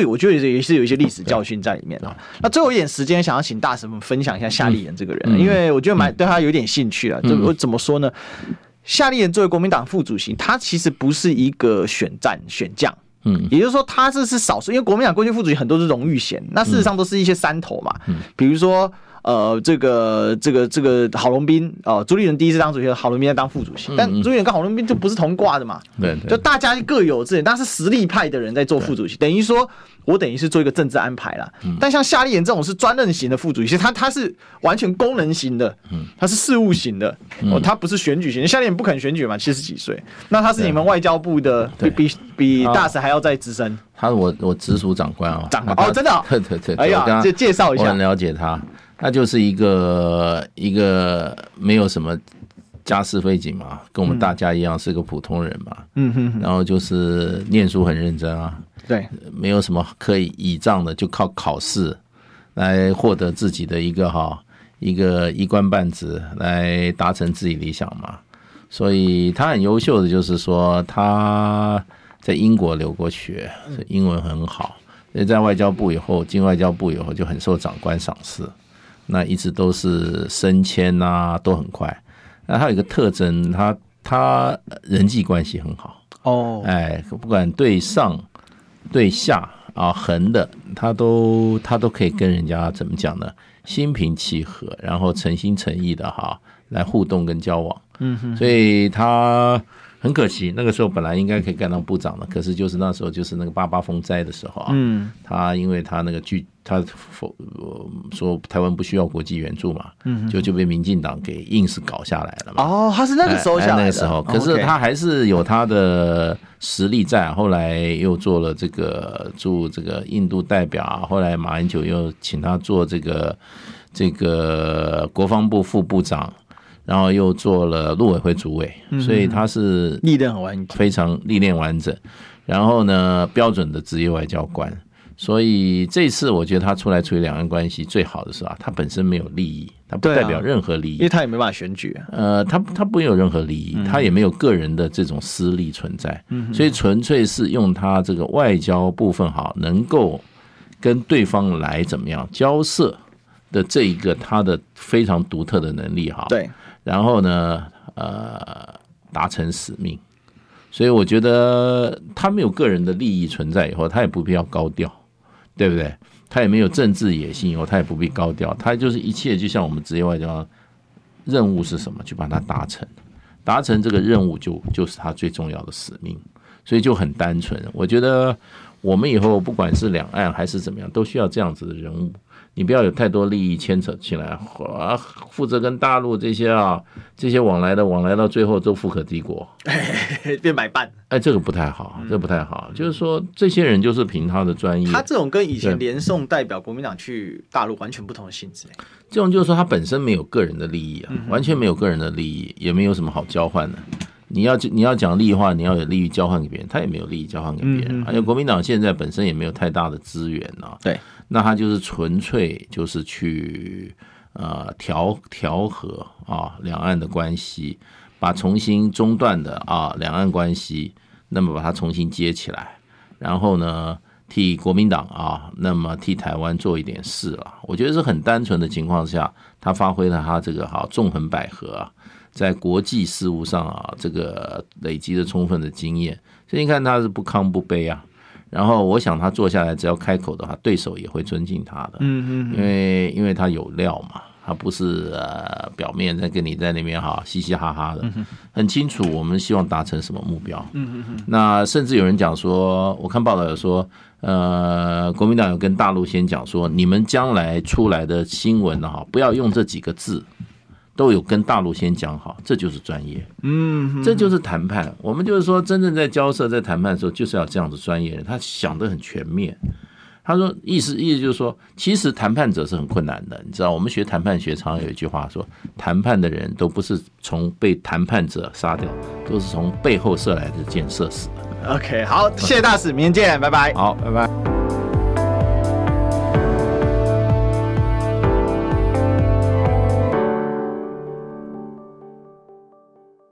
[SPEAKER 1] 就我觉得也是有一些历史教训在里面啊。那最后一点时间，想要请大神们分享一下夏立言这个人，因为我觉得蛮对他有点兴趣啊。就我怎么说呢？夏立言作为国民党副主席，他其实不是一个选战选将，嗯，也就是说他这是少数，因为国民党过去副主席很多是荣誉衔，那事实上都是一些山头嘛，嗯，比如说。呃，这个这个这个郝龙斌哦，朱立伦第一次当主席，郝龙斌在当副主席，但朱立伦跟郝龙斌就不是同挂的嘛，对，对，就大家各有志，但是实力派的人在做副主席，等于说我等于是做一个政治安排啦。嗯、但像夏立言这种是专任型的副主席，他他是完全功能型的，他是事务型的，嗯、哦，他不是选举型。夏立言不肯选举嘛，七十几岁，那他是你们外交部的，比比比大使还要再资深。
[SPEAKER 2] 他是我我直属长官啊，
[SPEAKER 1] 长官哦，真的、哦，
[SPEAKER 2] 对对对，
[SPEAKER 1] 哎呀，介介绍一下，
[SPEAKER 2] 我很了解他。他就是一个一个没有什么家世背景嘛，跟我们大家一样是个普通人嘛。嗯哼。然后就是念书很认真啊。对。没有什么可以倚仗的，就靠考试来获得自己的一个哈一个一官半职，来达成自己理想嘛。所以他很优秀的，就是说他在英国留过学，英文很好。所以在外交部以后，进外交部以后就很受长官赏识。那一直都是升迁啊，都很快。那他有一个特征，他他人际关系很好哦。哎，不管对上对下啊，横的他都他都可以跟人家怎么讲呢？心平气和，然后诚心诚意的哈来互动跟交往。嗯哼，所以他。很可惜，那个时候本来应该可以干到部长的，可是就是那时候就是那个八八风灾的时候啊，嗯，他因为他那个拒他否说台湾不需要国际援助嘛，嗯，就就被民进党给硬是搞下来了嘛。
[SPEAKER 1] 哦，他是那个时候下来的，
[SPEAKER 2] 那个时候，可是他还是有他的实力在。后来又做了这个驻这个印度代表，后来马英九又请他做这个这个国防部副部长。然后又做了陆委会主委，所以他是历练很完整，非常历练完整。然后呢，标准的职业外交官。所以这次我觉得他出来处理两岸关系最好的是啊，他本身没有利益，他不代表任何利益，
[SPEAKER 1] 因为他也没办法选举。
[SPEAKER 2] 呃，他他不会有任何利益，他也没有个人的这种私利存在。所以纯粹是用他这个外交部分好，能够跟对方来怎么样交涉的这一个他的非常独特的能力哈。对。然后呢，呃，达成使命，所以我觉得他没有个人的利益存在以后，他也不必要高调，对不对？他也没有政治野心以后，他也不必高调，他就是一切就像我们职业外交任务是什么，去把它达成，达成这个任务就就是他最重要的使命，所以就很单纯。我觉得我们以后不管是两岸还是怎么样，都需要这样子的人物。你不要有太多利益牵扯进来，啊，负责跟大陆这些啊，这些往来的往来到最后都富可敌国，
[SPEAKER 1] 变买办。
[SPEAKER 2] 哎，这个不太好，这不太好。就是说，这些人就是凭他的专业。
[SPEAKER 1] 他这种跟以前连送代表国民党去大陆完全不同的性质。
[SPEAKER 2] 这种就是说，他本身没有个人的利益啊，完全没有个人的利益，也没有什么好交换的。你要你要讲利益话，你要有利益交换给别人，他也没有利益交换给别人。而且国民党现在本身也没有太大的资源啊。对。那他就是纯粹就是去呃调调和啊两岸的关系，把重新中断的啊两岸关系，那么把它重新接起来，然后呢替国民党啊，那么替台湾做一点事了。我觉得是很单纯的情况下，他发挥了他这个哈纵横捭阖啊，在国际事务上啊这个累积了充分的经验，所以你看他是不亢不卑啊。然后我想他坐下来，只要开口的话，对手也会尊敬他的。嗯嗯，因为因为他有料嘛，他不是呃表面在跟你在那边哈嘻嘻哈哈的，很清楚我们希望达成什么目标。嗯嗯，那甚至有人讲说，我看报道有说，呃，国民党有跟大陆先讲说，你们将来出来的新闻哈，不要用这几个字。都有跟大陆先讲好，这就是专业，嗯，这就是谈判。我们就是说，真正在交涉、在谈判的时候，就是要这样子专业人，他想得很全面。他说，意思意思就是说，其实谈判者是很困难的，你知道，我们学谈判学常有一句话说，谈判的人都不是从被谈判者杀掉，都是从背后射来的箭射死的。
[SPEAKER 1] OK，好，谢谢大使，明天见，拜拜。
[SPEAKER 2] 好，拜拜。